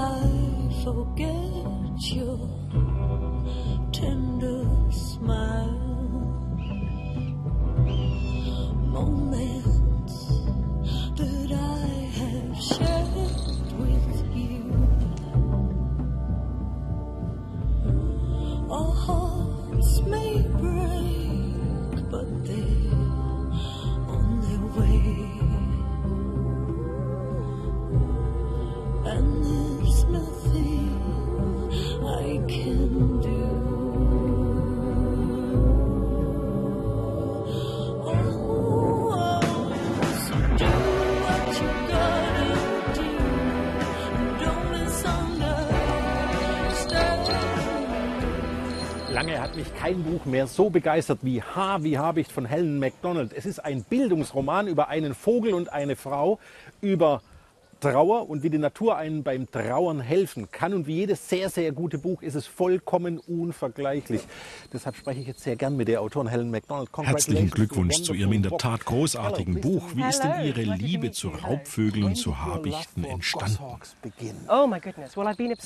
I forget your tender smile. Moments that I have shared with you. Our hearts may break, but they're kein Buch mehr so begeistert wie H wie Habicht von Helen MacDonald. Es ist ein Bildungsroman über einen Vogel und eine Frau, über Trauer und wie die Natur einem beim Trauern helfen kann. Und wie jedes sehr, sehr gute Buch ist es vollkommen unvergleichlich. Deshalb spreche ich jetzt sehr gern mit der Autorin Helen MacDonald. Herzlichen Glückwunsch zu Ihrem in der Tat großartigen Buch. Wie ist denn Ihre Liebe zu you. Raubvögeln und zu Habichten entstanden? Oh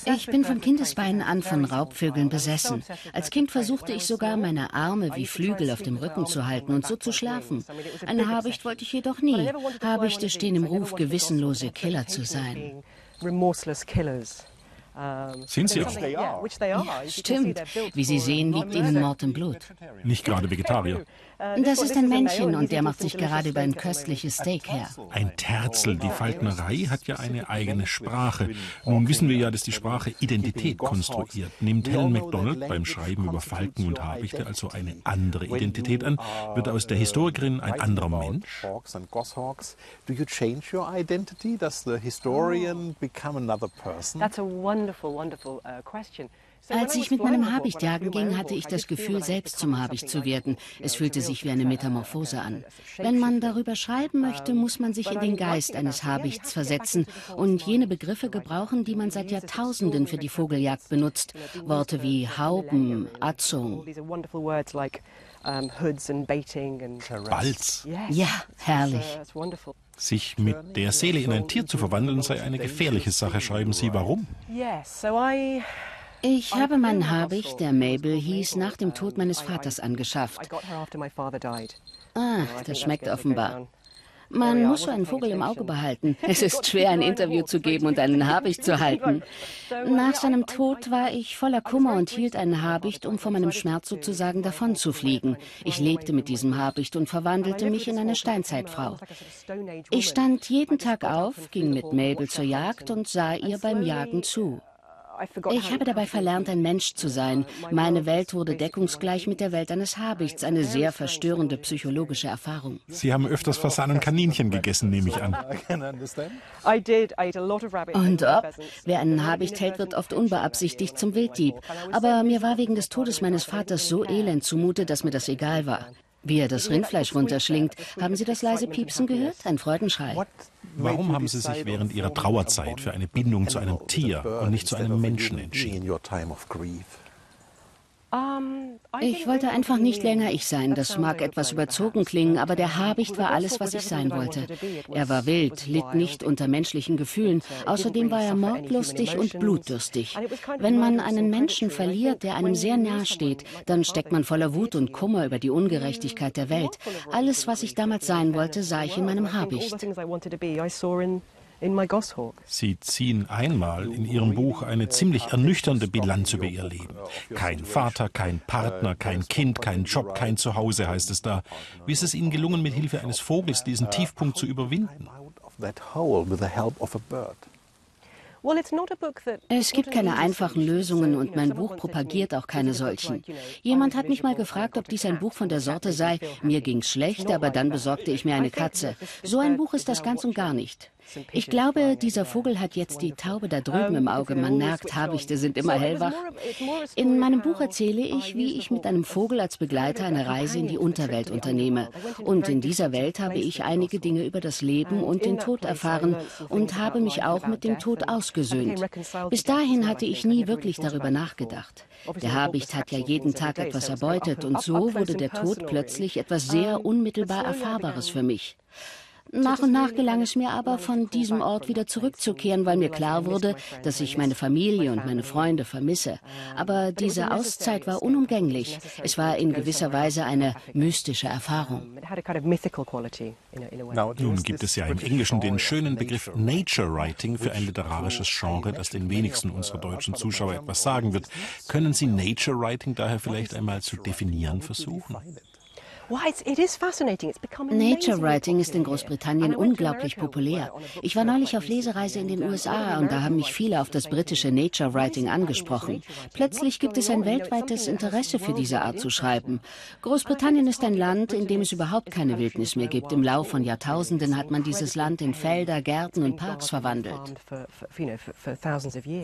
Ich bin von Kindesbeinen an von Raubvögeln besessen. Als Kind versuchte ich sogar, meine Arme wie Flügel auf dem Rücken zu halten und so zu schlafen. Eine Habicht wollte ich jedoch nie. Habichte stehen im Ruf, gewissenlose sort Killer zu sein. Um, Sind sie auch. see Stimmt. Wie Sie sehen, uh, liegt ihnen Mord im Blut. Nicht gerade Vegetarier. Das ist ein Männchen und der macht sich gerade über ein köstliches Steak her. Ein Terzel, die Falknerei hat ja eine eigene Sprache. Nun wissen wir ja, dass die Sprache Identität konstruiert. Nimmt Helen MacDonald beim Schreiben über Falken und Habichte also eine andere Identität an? Wird aus der Historikerin ein anderer Mensch? Do you change your identity? Does the historian become another person? That's a wonderful, wonderful uh, question. So when Als ich mit meinem Habicht jagen ging, hatte ich das Gefühl, selbst zum Habicht zu werden. Es fühlte sich wie eine Metamorphose uh, an. Wenn man darüber schreiben möchte, muss man sich in den Geist eines Habichts versetzen und jene Begriffe gebrauchen, die man seit Jahrtausenden für die Vogeljagd benutzt. Worte wie Hauben, Atzung. These are wonderful words like hoods and baiting and Balz. Ja, It's, herrlich. Sich mit der Seele in ein Tier zu verwandeln, sei eine gefährliche Sache, schreiben Sie. Warum? Yes, so I Ich habe meinen Habicht, der Mabel hieß, nach dem Tod meines Vaters angeschafft. Ah, das schmeckt offenbar. Man muss so einen Vogel im Auge behalten. Es ist schwer, ein Interview zu geben und einen Habicht zu halten. Nach seinem Tod war ich voller Kummer und hielt einen Habicht, um vor meinem Schmerz sozusagen davonzufliegen. Ich lebte mit diesem Habicht und verwandelte mich in eine Steinzeitfrau. Ich stand jeden Tag auf, ging mit Mabel zur Jagd und sah ihr beim Jagen zu. Ich habe dabei verlernt, ein Mensch zu sein. Meine Welt wurde deckungsgleich mit der Welt eines Habichts, eine sehr verstörende psychologische Erfahrung. Sie haben öfters Fasan und Kaninchen gegessen, nehme ich an. I can understand. I did. I ate a lot of rabbits Und ob? Wer einen Habicht hält, wird oft unbeabsichtigt zum Wilddieb. Aber mir war wegen des Todes meines Vaters so elend zumute, dass mir das egal war. Wie er das Rindfleisch runterschlingt. Haben Sie das leise Piepsen gehört? Ein Freudenschrei. Warum haben Sie sich während Ihrer Trauerzeit für eine Bindung zu einem Tier und nicht zu einem Menschen entschieden? in your time of grief? Um, I Ich didn't wollte einfach nicht länger ich sein. Das mag etwas überzogen klingen, aber der Habicht war alles, was ich sein wollte. Er war wild, litt nicht unter menschlichen Gefühlen. Didn't Außerdem war er mordlustig und blutdürstig. Of Wenn man einen Menschen verliert, der einem sehr nahe steht, dann steckt man voller Wut und Kummer über die Ungerechtigkeit der Welt. Alles, was ich damals sein wollte, sah ich in meinem Habicht. Sie ziehen einmal in Ihrem Buch eine ziemlich ernüchternde Bilanz über Ihr Leben. Kein Vater, kein Partner, kein Kind, kein Job, kein Zuhause, heißt es da. Wie ist es Ihnen gelungen, mit Hilfe eines Vogels diesen Tiefpunkt zu überwinden? Es gibt keine einfachen. Lösungen und mein Buch propagiert auch keine "This is a book solchen. Jemand hat mich mal gefragt, ob dies ein Buch von der Sorte sei, mir ging's schlecht, aber dann besorgte ich mir eine Katze. So ein Buch is ist das ganz und gar nicht. Ich glaube, dieser Vogel hat jetzt die. Taube da drüben im because Auge. Man merkt, Habichte sind immer hellwach. In meinem Buch erzähle ich, wie ich mit einem Vogel als Begleiter eine Reise in die Unterwelt unternehme. Und in dieser Welt habe ich einige Dinge über das Leben und den Tod erfahren und habe mich auch mit dem Tod ausgesöhnt. Bis dahin hatte ich nie wirklich darüber nachgedacht. Der Habicht hat ja jeden Tag etwas erbeutet und so wurde der Tod plötzlich etwas sehr unmittelbar Erfahrbares für mich. Nach und nach gelang es mir aber, von diesem Ort wieder zurückzukehren, weil mir klar wurde, dass ich meine Familie und meine Freunde vermisse. Aber diese Auszeit war unumgänglich. Es war in gewisser Weise eine mystische Erfahrung. It had a kind of mythical quality in a, in a way. Now, Nun gibt es ja im Englischen den schönen Begriff Nature Writing für ein literarisches Genre, das den wenigsten unserer deutschen Zuschauer etwas sagen wird. Können Sie Nature Writing daher vielleicht einmal zu definieren versuchen? Nature Writing ist in popular Großbritannien unglaublich populär. on a book Ich war tour neulich auf Lesereise in den USA and und da haben mich viele auf das britische Nature Writing angesprochen. Plötzlich gibt es ein weltweites Interesse für diese Art zu schreiben. Großbritannien ist ein Land, in dem es überhaupt keine Wildnis mehr gibt. Im Lauf von Jahrtausenden hat man dieses Land in Felder, Gärten und Parks verwandelt.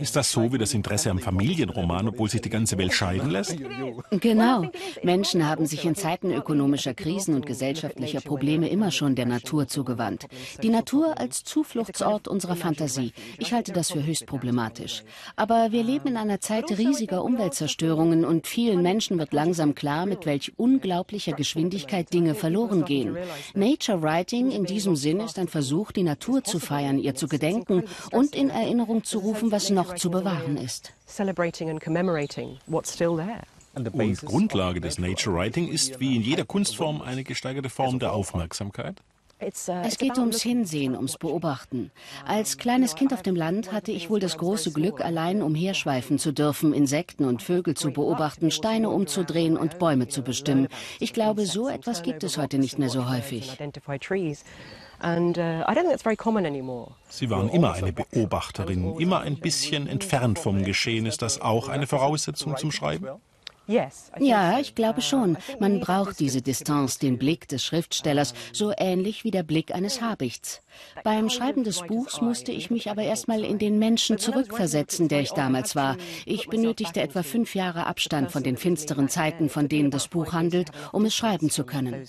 Ist das so wie das Interesse am Familienroman, obwohl sich die ganze Welt scheiden lässt? Genau. Menschen haben sich in Zeiten ökonomischer Krisen und gesellschaftlicher Probleme immer schon der Natur zugewandt. Die Natur als Zufluchtsort unserer Fantasie. Ich halte das für höchst problematisch. Aber wir leben in einer Zeit riesiger Umweltzerstörungen und vielen Menschen wird langsam klar, mit welch unglaublicher Geschwindigkeit Dinge verloren gehen. Nature Writing in diesem Sinn ist ein Versuch, die Natur zu feiern, ihr zu gedenken und in Erinnerung zu rufen, was noch zu bewahren ist. Celebrating and commemorating what's still there. Und Grundlage des Nature Writing ist wie in jeder Kunstform eine gesteigerte Form der Aufmerksamkeit. Uh, Es geht ums Hinsehen, ums Beobachten. Als kleines Kind auf dem Land hatte ich wohl das große Glück, allein umherschweifen zu dürfen, Insekten und Vögel zu beobachten, Steine umzudrehen und Bäume zu bestimmen. Ich glaube, so etwas gibt es heute nicht mehr so häufig. Uh. Sie waren immer eine Beobachterin, immer ein bisschen entfernt vom Geschehen. Ist das auch eine Voraussetzung zum Schreiben? Ja, ich glaube schon. Man braucht diese Distanz, den Blick des Schriftstellers, so ähnlich wie der Blick eines Habichts. Beim Schreiben des Buchs musste ich mich aber erstmal in den Menschen zurückversetzen, der ich damals war. Ich benötigte etwa fünf Jahre Abstand von den finsteren Zeiten, von denen das Buch handelt, um es schreiben zu können.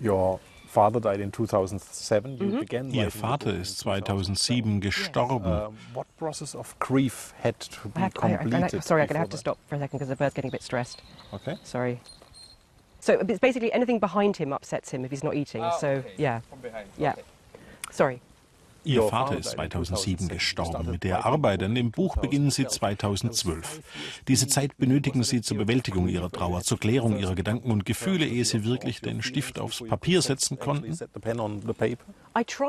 Those bad, sort of dark times to write the book. Your father died in 2007. You Mhm. began Ihr writing the Vater book in ist 2007 gestorben. Um, what process of grief had to I be have, I, I, completed? I, sorry, I'm going to before have to that? stop for a second because the bird's getting a bit stressed. Okay. Sorry. So it's basically anything behind him upsets him if he's not eating. so yeah, yeah. Sorry. Ihr Vater ist 2007 gestorben. Mit der Arbeit an dem Buch beginnen Sie 2012. Diese Zeit benötigen Sie zur Bewältigung Ihrer Trauer, zur Klärung Ihrer Gedanken und Gefühle, ehe Sie wirklich den Stift aufs Papier setzen konnten.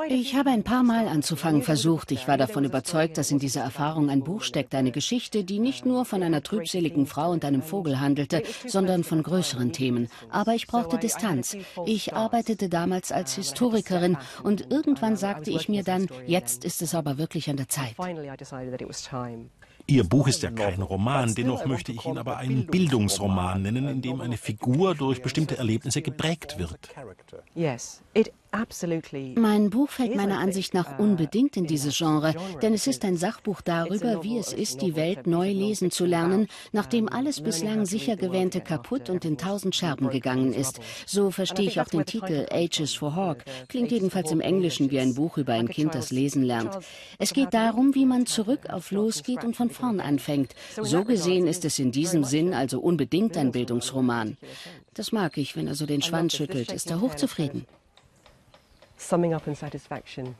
Ich habe ein paar Mal anzufangen versucht. Ich war davon überzeugt, dass in dieser Erfahrung ein Buch steckt, eine Geschichte, die nicht nur von einer trübseligen Frau und einem Vogel handelte, sondern von größeren Themen. Aber ich brauchte Distanz. Ich arbeitete damals als Historikerin und irgendwann sagte ich mir dann, jetzt ist es aber wirklich an der Zeit. Ihr Buch ist ja kein Roman, dennoch möchte ich ihn aber einen Bildungsroman nennen, in dem eine Figur durch bestimmte Erlebnisse geprägt wird. Mein Buch fällt meiner Ansicht nach unbedingt in dieses Genre, denn es ist ein Sachbuch darüber, wie es ist, die Welt neu lesen zu lernen, nachdem alles bislang sicher gewähnte kaputt und in tausend Scherben gegangen ist. So verstehe ich auch den Titel Ages for Hawk. Klingt jedenfalls im Englischen wie ein Buch über ein Kind, das lesen lernt. Es geht darum, wie man zurück auf losgeht und von vorn anfängt. So gesehen ist es in diesem Sinn also unbedingt ein Bildungsroman. Das mag ich, wenn er so den Schwanz schüttelt, ist er hochzufrieden. Summing up in satisfaction.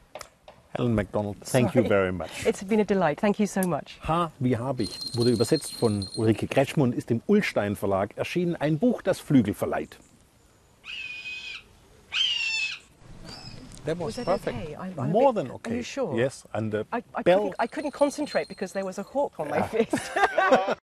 Helen MacDonald, thank you very much. It's been a delight. Thank you so much. H wie Habicht wurde übersetzt von Ulrike Kretschmer und ist im Ullstein Verlag erschienen. Ein Buch, das Flügel verleiht. That was, that perfect. okay? I'm- I'm More bit- than are okay. you sure? Yes, and the I, I, bell couldn't, I couldn't concentrate because there was a hawk on my fist.